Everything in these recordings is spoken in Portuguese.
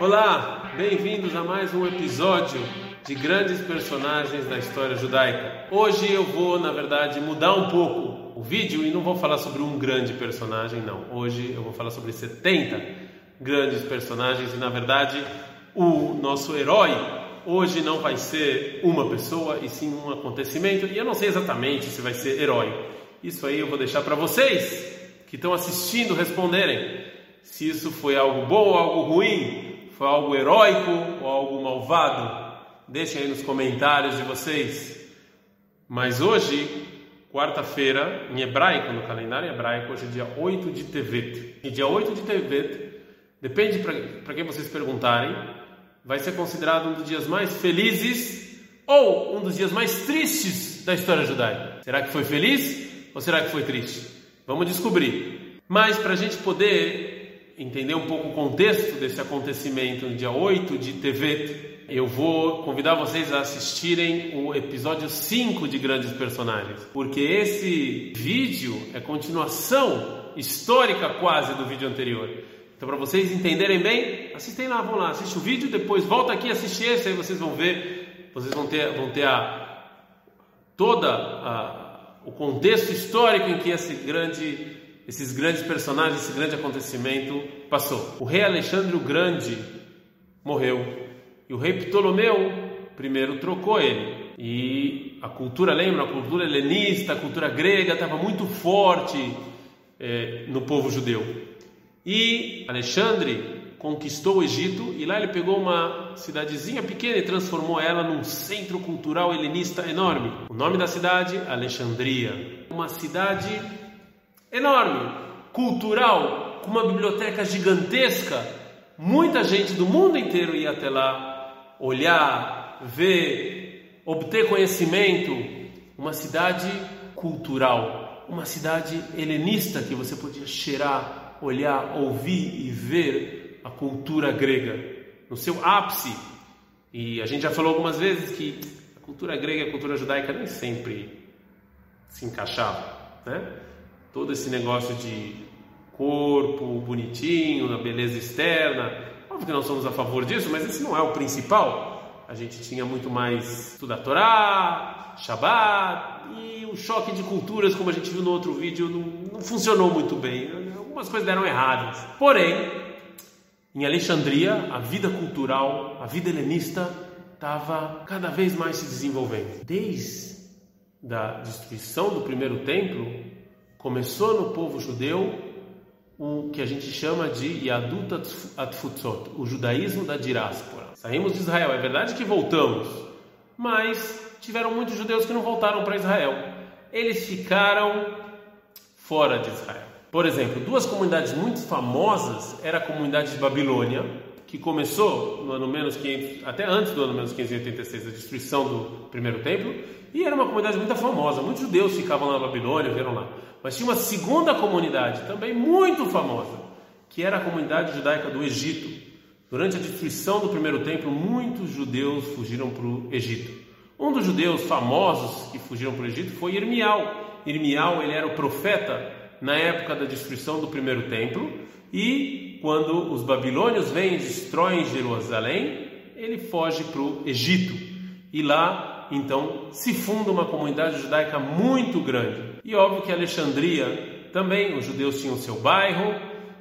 Olá, bem-vindos a mais um episódio de grandes personagens da história judaica. Hoje eu vou, na verdade, mudar um pouco o vídeo e não vou falar sobre um grande personagem, não. Hoje eu vou falar sobre 70 grandes personagens e, na verdade, o nosso herói hoje não vai ser uma pessoa e sim um acontecimento. E eu não sei exatamente se vai ser herói. Isso aí eu vou deixar para vocês que estão assistindo responderem se isso foi algo bom ou algo ruim, foi algo heróico ou algo malvado. Deixem aí nos comentários de vocês. Mas hoje, quarta-feira, em hebraico, no calendário hebraico, hoje é dia 8 de Tevet. E dia 8 de Tevet, depende para quem vocês perguntarem, vai ser considerado um dos dias mais felizes ou um dos dias mais tristes da história judaica. Será que foi feliz ou será que foi triste? Vamos descobrir. Mas para a gente poder entender um pouco o contexto desse acontecimento no dia 8 de Tevet, eu vou convidar vocês a assistirem o episódio 5 de Grandes Personagens, porque esse vídeo é continuação histórica quase do vídeo anterior. Então, para vocês entenderem bem, assistem lá, vão lá, assiste o vídeo, depois volta aqui, assiste esse, aí vocês vão ver, vocês vão ter, vão ter a, toda a o contexto histórico em que esse grande, esses grandes personagens, esse grande acontecimento passou. O rei Alexandre o Grande morreu e o rei Ptolomeu primeiro trocou ele. E a cultura, lembra? A cultura helenista, a cultura grega estava muito forte é, no povo judeu. E Alexandre conquistou o Egito e lá ele pegou uma cidadezinha pequena e transformou ela num centro cultural helenista enorme. O nome da cidade, Alexandria. Uma cidade enorme, cultural, com uma biblioteca gigantesca. Muita gente do mundo inteiro ia até lá olhar, ver, obter conhecimento. Uma cidade cultural, uma cidade helenista que você podia cheirar, olhar, ouvir e ver a cultura grega no seu ápice. E a gente já falou algumas vezes que a cultura grega e a cultura judaica nem sempre se encaixavam, né? Todo esse negócio de corpo bonitinho, a beleza externa, óbvio que nós somos a favor disso, mas esse não é o principal. A gente tinha muito mais estudar Torá, Shabbat e o choque de culturas, como a gente viu no outro vídeo, não, não funcionou muito bem. Algumas coisas deram erradas. Porém, em Alexandria, a vida cultural, a vida helenista estava cada vez mais se desenvolvendo. Desde a destruição do primeiro templo, começou no povo judeu o que a gente chama de Yadut Atfutzot, o judaísmo da diáspora. Saímos de Israel, é verdade que voltamos, mas tiveram muitos judeus que não voltaram para Israel. Eles ficaram fora de Israel. Por exemplo, duas comunidades muito famosas era a comunidade de Babilônia, que começou no ano menos 500, até antes do ano menos 586, a destruição do primeiro templo, e era uma comunidade muito famosa. Muitos judeus ficavam lá na Babilônia, viram lá. Mas tinha uma segunda comunidade, também muito famosa, que era a comunidade judaica do Egito. Durante a destruição do primeiro templo, muitos judeus fugiram para o Egito. Um dos judeus famosos que fugiram para o Egito foi Irmial. Irmial, ele era o profeta na época da destruição do primeiro templo e quando os babilônios vêm e destroem Jerusalém, ele foge para o Egito e lá então se funda uma comunidade judaica muito grande. E óbvio que Alexandria também, os judeus tinham seu bairro,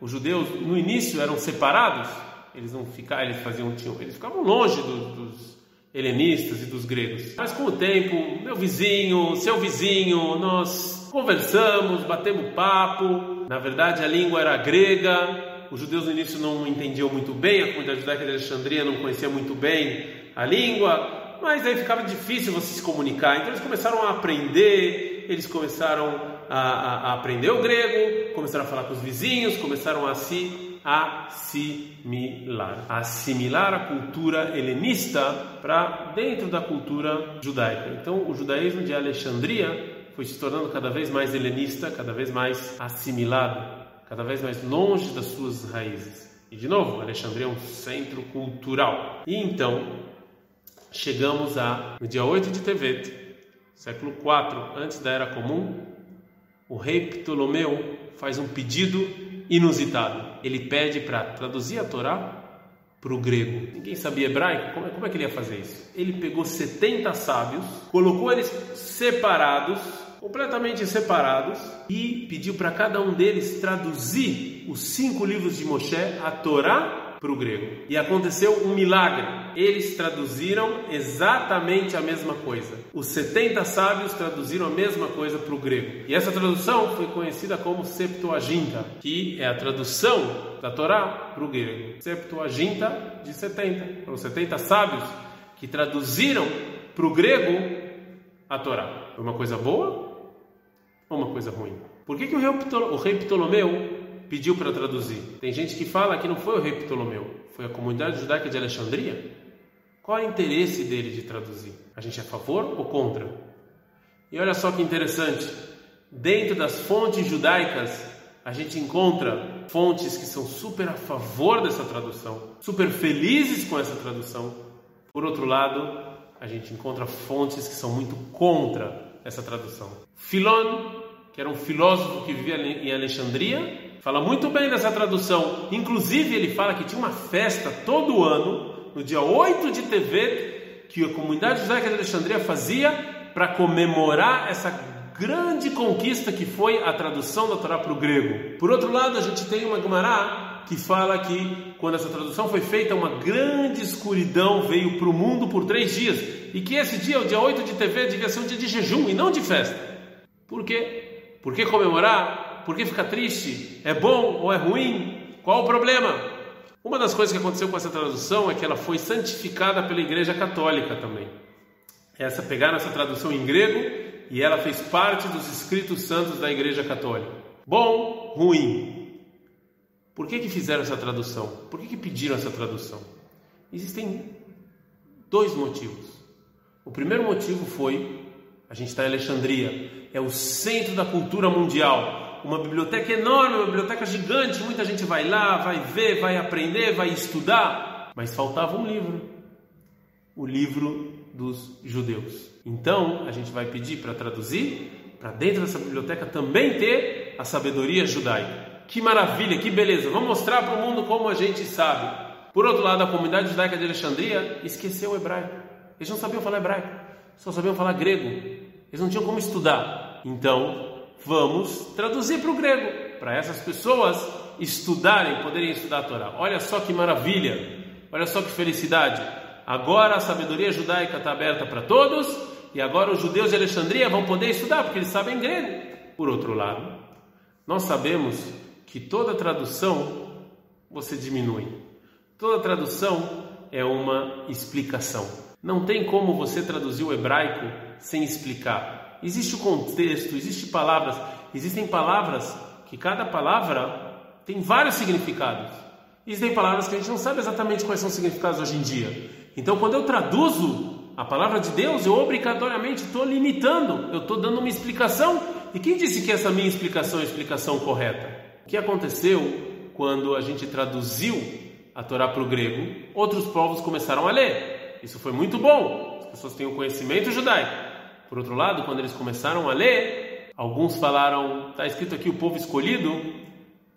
os judeus no início eram separados, eles não ficavam, eles faziam, tinham, eles ficavam longe do, dos helenistas e dos gregos. Mas com o tempo, meu vizinho, seu vizinho, nós conversamos, batemos papo. Na verdade, a língua era grega. Os judeus no início não entendiam muito bem, a comunidade judaica de Alexandria não conhecia muito bem a língua, mas aí ficava difícil você se comunicar. Então eles começaram a aprender, eles começaram a, a, a aprender o grego, começaram a falar com os vizinhos, começaram a se assimilar. Assimilar a cultura helenista para dentro da cultura judaica. Então, o judaísmo de Alexandria foi se tornando cada vez mais helenista, cada vez mais assimilado, cada vez mais longe das suas raízes. E de novo, Alexandria é um centro cultural. E então, chegamos a no dia 8 de Tevet, século 4 antes da Era Comum, o rei Ptolomeu faz um pedido inusitado. Ele pede para traduzir a Torá para o grego. Ninguém sabia hebraico, como é, como é que ele ia fazer isso? Ele pegou 70 sábios, colocou eles separados, completamente separados, e pediu para cada um deles traduzir os cinco livros de Moshe, a Torá para o grego. E aconteceu um milagre. Eles traduziram exatamente a mesma coisa. Os 70 sábios traduziram a mesma coisa para o grego. E essa tradução foi conhecida como Septuaginta, que é a tradução da Torá para o grego. Septuaginta de 70. Foram 70 sábios que traduziram para o grego a Torá. Foi uma coisa boa ou uma coisa ruim? Por que, que o rei Ptolomeu pediu para traduzir. Tem gente que fala que não foi o rei Ptolomeu, foi a comunidade judaica de Alexandria. Qual é o interesse dele de traduzir? A gente é a favor ou contra? E olha só que interessante, dentro das fontes judaicas, a gente encontra fontes que são super a favor dessa tradução, super felizes com essa tradução. Por outro lado, a gente encontra fontes que são muito contra essa tradução. Filon, que era um filósofo que vivia em Alexandria, Fala muito bem dessa tradução. Inclusive, ele fala que tinha uma festa todo ano, no dia 8 de TV, que a comunidade judaica de Alexandria fazia para comemorar essa grande conquista que foi a tradução da Torá para o grego. Por outro lado, a gente tem uma Gemara que fala que quando essa tradução foi feita, uma grande escuridão veio para o mundo por três dias e que esse dia, o dia 8 de TV, devia ser um dia de jejum e não de festa. Por quê? Por que comemorar? Por que ficar triste? É bom ou é ruim? Qual o problema? Uma das coisas que aconteceu com essa tradução é que ela foi santificada pela Igreja Católica também. Essa pegaram essa tradução em grego e ela fez parte dos escritos santos da Igreja Católica. Bom, ruim. Por que que fizeram essa tradução? Por que que pediram essa tradução? Existem dois motivos. O primeiro motivo foi a gente está em Alexandria, é o centro da cultura mundial uma biblioteca enorme, uma biblioteca gigante, muita gente vai lá, vai ver, vai aprender, vai estudar, mas faltava um livro, o livro dos judeus. Então, a gente vai pedir para traduzir, para dentro dessa biblioteca também ter a sabedoria judaica. Que maravilha, que beleza! Vamos mostrar para o mundo como a gente sabe. Por outro lado, a comunidade judaica de Alexandria esqueceu o hebraico. Eles não sabiam falar hebraico, só sabiam falar grego. Eles não tinham como estudar. Então, vamos traduzir para o grego, para essas pessoas estudarem, poderem estudar a Torá. Olha só que maravilha, olha só que felicidade. Agora a sabedoria judaica está aberta para todos e agora os judeus de Alexandria vão poder estudar porque eles sabem grego. Por outro lado, nós sabemos que toda tradução você diminui. Toda tradução é uma explicação. Não tem como você traduzir o hebraico sem explicar existe o contexto, existem palavras, existem palavras que cada palavra tem vários significados. Existem palavras que a gente não sabe exatamente quais são os significados hoje em dia. Então, quando eu traduzo a palavra de Deus, eu obrigatoriamente estou limitando, eu estou dando uma explicação. E quem disse que essa minha explicação é a explicação correta? Que aconteceu quando a gente traduziu a Torá para o grego? Outros povos começaram a ler. Isso foi muito bom. As pessoas têm o conhecimento judaico. Por outro lado, quando eles começaram a ler, alguns falaram: está escrito aqui o povo escolhido.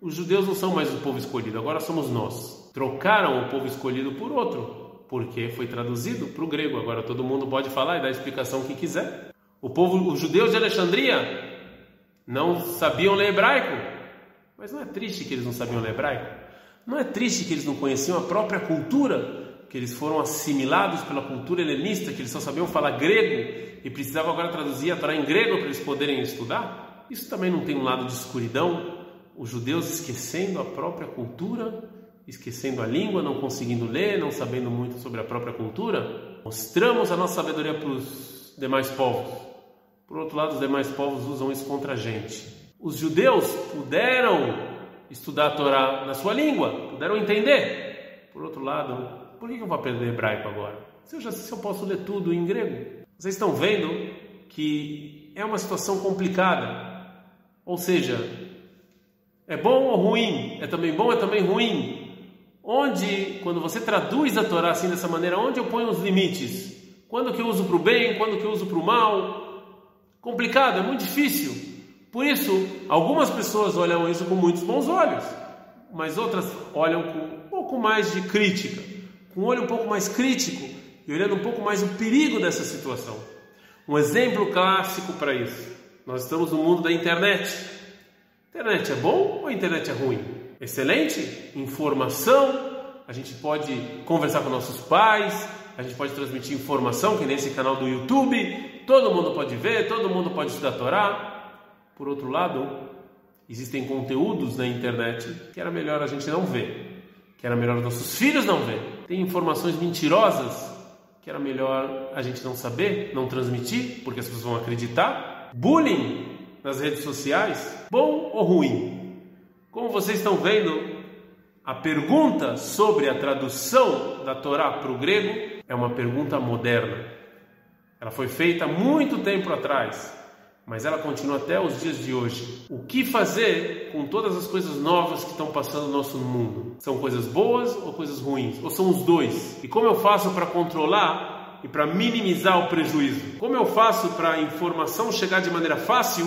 Os judeus não são mais o povo escolhido, agora somos nós. Trocaram o povo escolhido por outro, porque foi traduzido para o grego. Agora todo mundo pode falar e dar a explicação que quiser. O povo, os judeus de Alexandria, não sabiam ler hebraico. Mas não é triste que eles não sabiam ler hebraico? Não é triste que eles não conheciam a própria cultura que eles foram assimilados pela cultura helenista, que eles só sabiam falar grego e precisavam agora traduzir a Torá em grego para eles poderem estudar? Isso também não tem um lado de escuridão? Os judeus esquecendo a própria cultura, esquecendo a língua, não conseguindo ler, não sabendo muito sobre a própria cultura? Mostramos a nossa sabedoria para os demais povos. Por outro lado, os demais povos usam isso contra a gente. Os judeus puderam estudar a Torá na sua língua, puderam entender. Por outro lado, por que eu vou aprender hebraico agora? Se eu, já, se eu posso ler tudo em grego? Vocês estão vendo que é uma situação complicada. Ou seja, é bom ou ruim? É também bom, é também ruim? Onde, quando você traduz a Torá assim dessa maneira, onde eu ponho os limites? Quando que eu uso para o bem, quando que eu uso para o mal? Complicado, é muito difícil. Por isso, algumas pessoas olham isso com muitos bons olhos, mas outras olham com um pouco mais de crítica. com um olho um pouco mais crítico e olhando um pouco mais o perigo dessa situação. Um exemplo clássico para isso. Nós estamos no mundo da internet. Internet é bom ou internet é ruim? Excelente informação, a gente pode conversar com nossos pais, a gente pode transmitir informação, que nesse canal do YouTube, todo mundo pode ver, todo mundo pode estudar Torá. Por outro lado, existem conteúdos na internet que era melhor a gente não ver, que era melhor nossos filhos não ver. Tem informações mentirosas que era melhor a gente não saber, não transmitir, porque as pessoas vão acreditar. Bullying nas redes sociais, bom ou ruim? Como vocês estão vendo, a pergunta sobre a tradução da Torá para o grego é uma pergunta moderna. Ela foi feita muito tempo atrás, mas ela continua até os dias de hoje. O que fazer com todas as coisas novas que estão passando no nosso mundo? São coisas boas ou coisas ruins? Ou são os dois? E como eu faço para controlar e para minimizar o prejuízo? Como eu faço para a informação chegar de maneira fácil,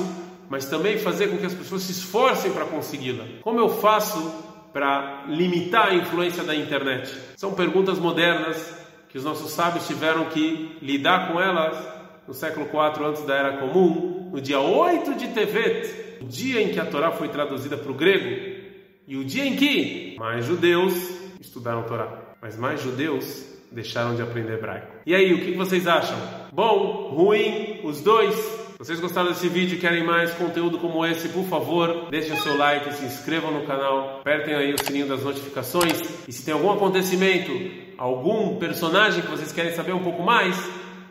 mas também fazer com que as pessoas se esforcem para consegui-la? Como eu faço para limitar a influência da internet? São perguntas modernas que os nossos sábios tiveram que lidar com elas no século IV antes da Era Comum, no dia 8 de Tevet, o dia em que a Torá foi traduzida para o grego, e o dia em que mais judeus estudaram a Torá, mas mais judeus deixaram de aprender hebraico. E aí, o que vocês acham? Bom, ruim, os dois? Vocês gostaram desse vídeo e querem mais conteúdo como esse, por favor, deixem o seu like, se inscrevam no canal, apertem aí o sininho das notificações e se tem algum acontecimento, algum personagem que vocês querem saber um pouco mais,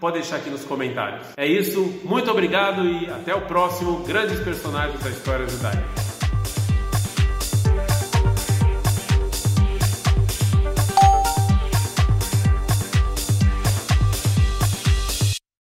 pode deixar aqui nos comentários. É isso, muito obrigado e até o próximo Grandes Personagens da História Judaica.